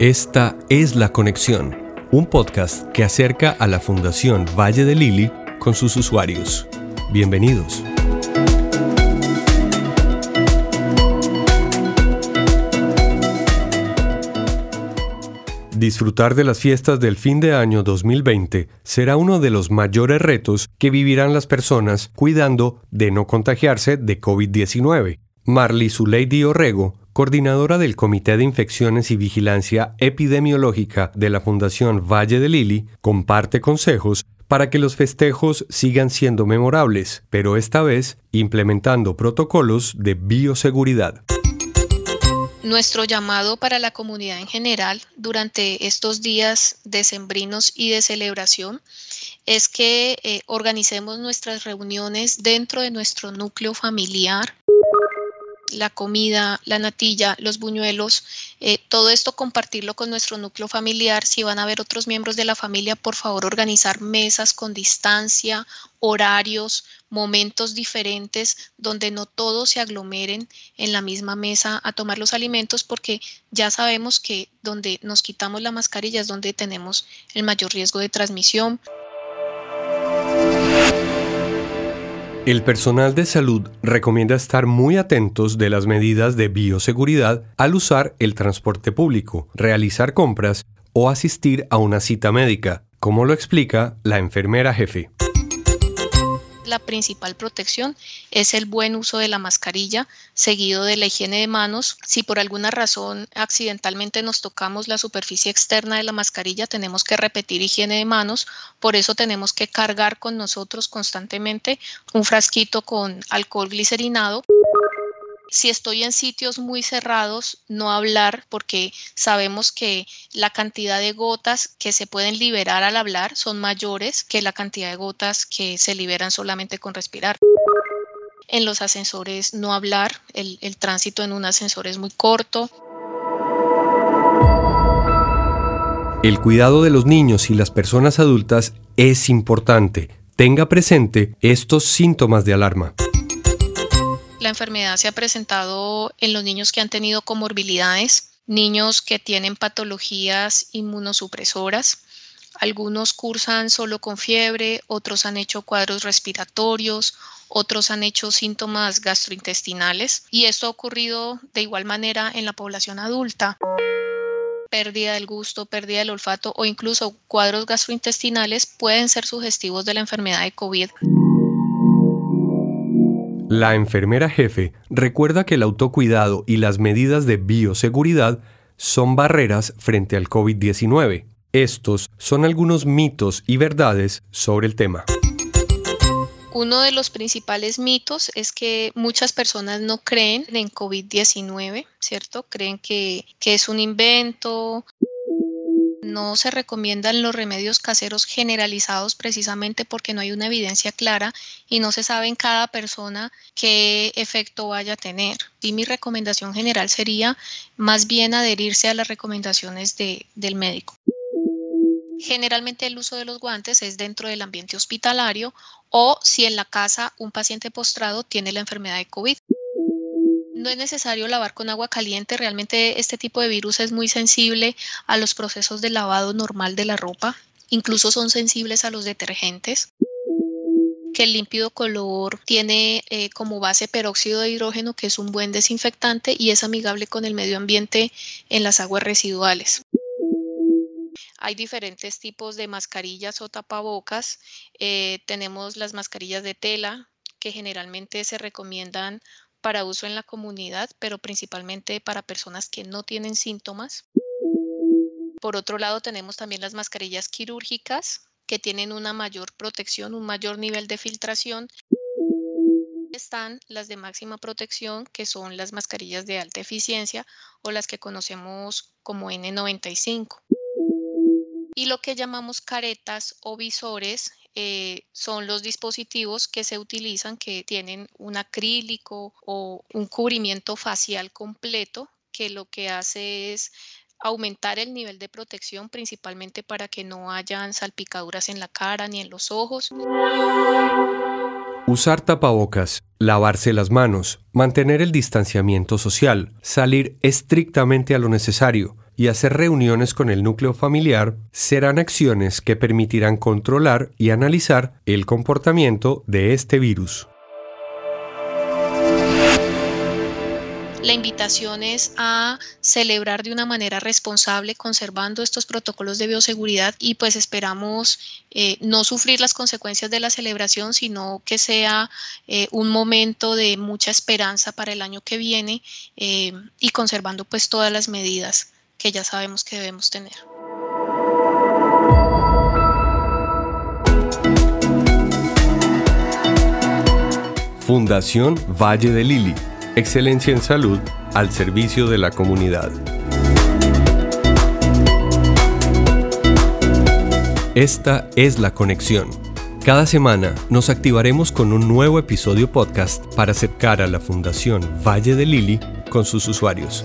Esta es La Conexión, un podcast que acerca a la Fundación Valle de Lili con sus usuarios. Bienvenidos. Disfrutar de las fiestas del fin de año 2020 será uno de los mayores retos que vivirán las personas cuidando de no contagiarse de COVID-19. Marley Zuleidi Orrego, coordinadora del Comité de Infecciones y Vigilancia Epidemiológica de la Fundación Valle de Lili, comparte consejos para que los festejos sigan siendo memorables, pero esta vez implementando protocolos de bioseguridad. Nuestro llamado para la comunidad en general durante estos días decembrinos y de celebración es que eh, organicemos nuestras reuniones dentro de nuestro núcleo familiar la comida, la natilla, los buñuelos, eh, todo esto compartirlo con nuestro núcleo familiar. Si van a haber otros miembros de la familia, por favor organizar mesas con distancia, horarios, momentos diferentes donde no todos se aglomeren en la misma mesa a tomar los alimentos porque ya sabemos que donde nos quitamos la mascarilla es donde tenemos el mayor riesgo de transmisión. El personal de salud recomienda estar muy atentos de las medidas de bioseguridad al usar el transporte público, realizar compras o asistir a una cita médica, como lo explica la enfermera jefe la principal protección es el buen uso de la mascarilla, seguido de la higiene de manos. Si por alguna razón accidentalmente nos tocamos la superficie externa de la mascarilla, tenemos que repetir higiene de manos. Por eso tenemos que cargar con nosotros constantemente un frasquito con alcohol glicerinado si estoy en sitios muy cerrados, no hablar porque sabemos que la cantidad de gotas que se pueden liberar al hablar son mayores que la cantidad de gotas que se liberan solamente con respirar. En los ascensores no hablar, el, tránsito en un ascensor es muy corto. El cuidado de los niños y las personas adultas es importante. Tenga presente estos síntomas de alarma. La enfermedad se ha presentado en los niños que han tenido comorbilidades, niños que tienen patologías inmunosupresoras. Algunos cursan solo con fiebre, otros han hecho cuadros respiratorios, otros han hecho síntomas gastrointestinales y esto ha ocurrido de igual manera en la población adulta pérdida del gusto, pérdida del olfato o incluso cuadros gastrointestinales pueden ser sugestivos de la enfermedad de COVID. La enfermera jefe recuerda que el autocuidado y las medidas de bioseguridad son barreras frente al COVID-19. Estos son algunos mitos y verdades sobre el tema. Uno de los principales mitos es que muchas personas no creen en COVID-19, ¿cierto? Creen que, que es un invento, no se recomiendan los remedios caseros generalizados precisamente porque no hay una evidencia clara y no se sabe en cada persona qué efecto vaya a tener. Y mi recomendación general sería más bien adherirse a las recomendaciones del médico. Generalmente el uso de los guantes es dentro del ambiente hospitalario o si en la casa un paciente postrado tiene la enfermedad de COVID. No es necesario lavar con agua caliente, realmente este tipo de virus es muy sensible a los procesos de lavado normal de la ropa, incluso son sensibles a los detergentes que el límpido color tiene eh, como base peróxido de hidrógeno, que es un buen desinfectante y es amigable con el medio ambiente en las aguas residuales. Hay diferentes tipos de mascarillas o tapabocas. Eh, tenemos las mascarillas de tela, que generalmente se recomiendan para uso en la comunidad, pero principalmente para personas que no tienen síntomas. Por otro lado, tenemos también las mascarillas quirúrgicas que tienen una mayor protección, un mayor nivel de filtración. Están las de máxima protección, que son las mascarillas de alta eficiencia o las que conocemos como N95. Y lo que llamamos caretas o visores eh, son los dispositivos que se utilizan que tienen un acrílico o un cubrimiento facial completo que lo que hace es aumentar el nivel de protección principalmente para que no hayan salpicaduras en la cara ni en los ojos. Usar tapabocas, lavarse las manos, mantener el distanciamiento social, salir estrictamente a lo necesario, y hacer reuniones con el núcleo familiar serán acciones que permitirán controlar y analizar el comportamiento de este virus. La invitación es a celebrar de una manera responsable, conservando estos protocolos de bioseguridad y pues esperamos eh, no sufrir las consecuencias de la celebración, sino que sea eh, un momento de mucha esperanza para el año que viene eh, y conservando pues todas las medidas que ya sabemos que debemos tener. Fundación Valle de Lili Excelencia en salud al servicio de la comunidad. Esta es la conexión. Cada semana nos activaremos con un nuevo episodio podcast para acercar a la Fundación Valle de Lili con sus usuarios.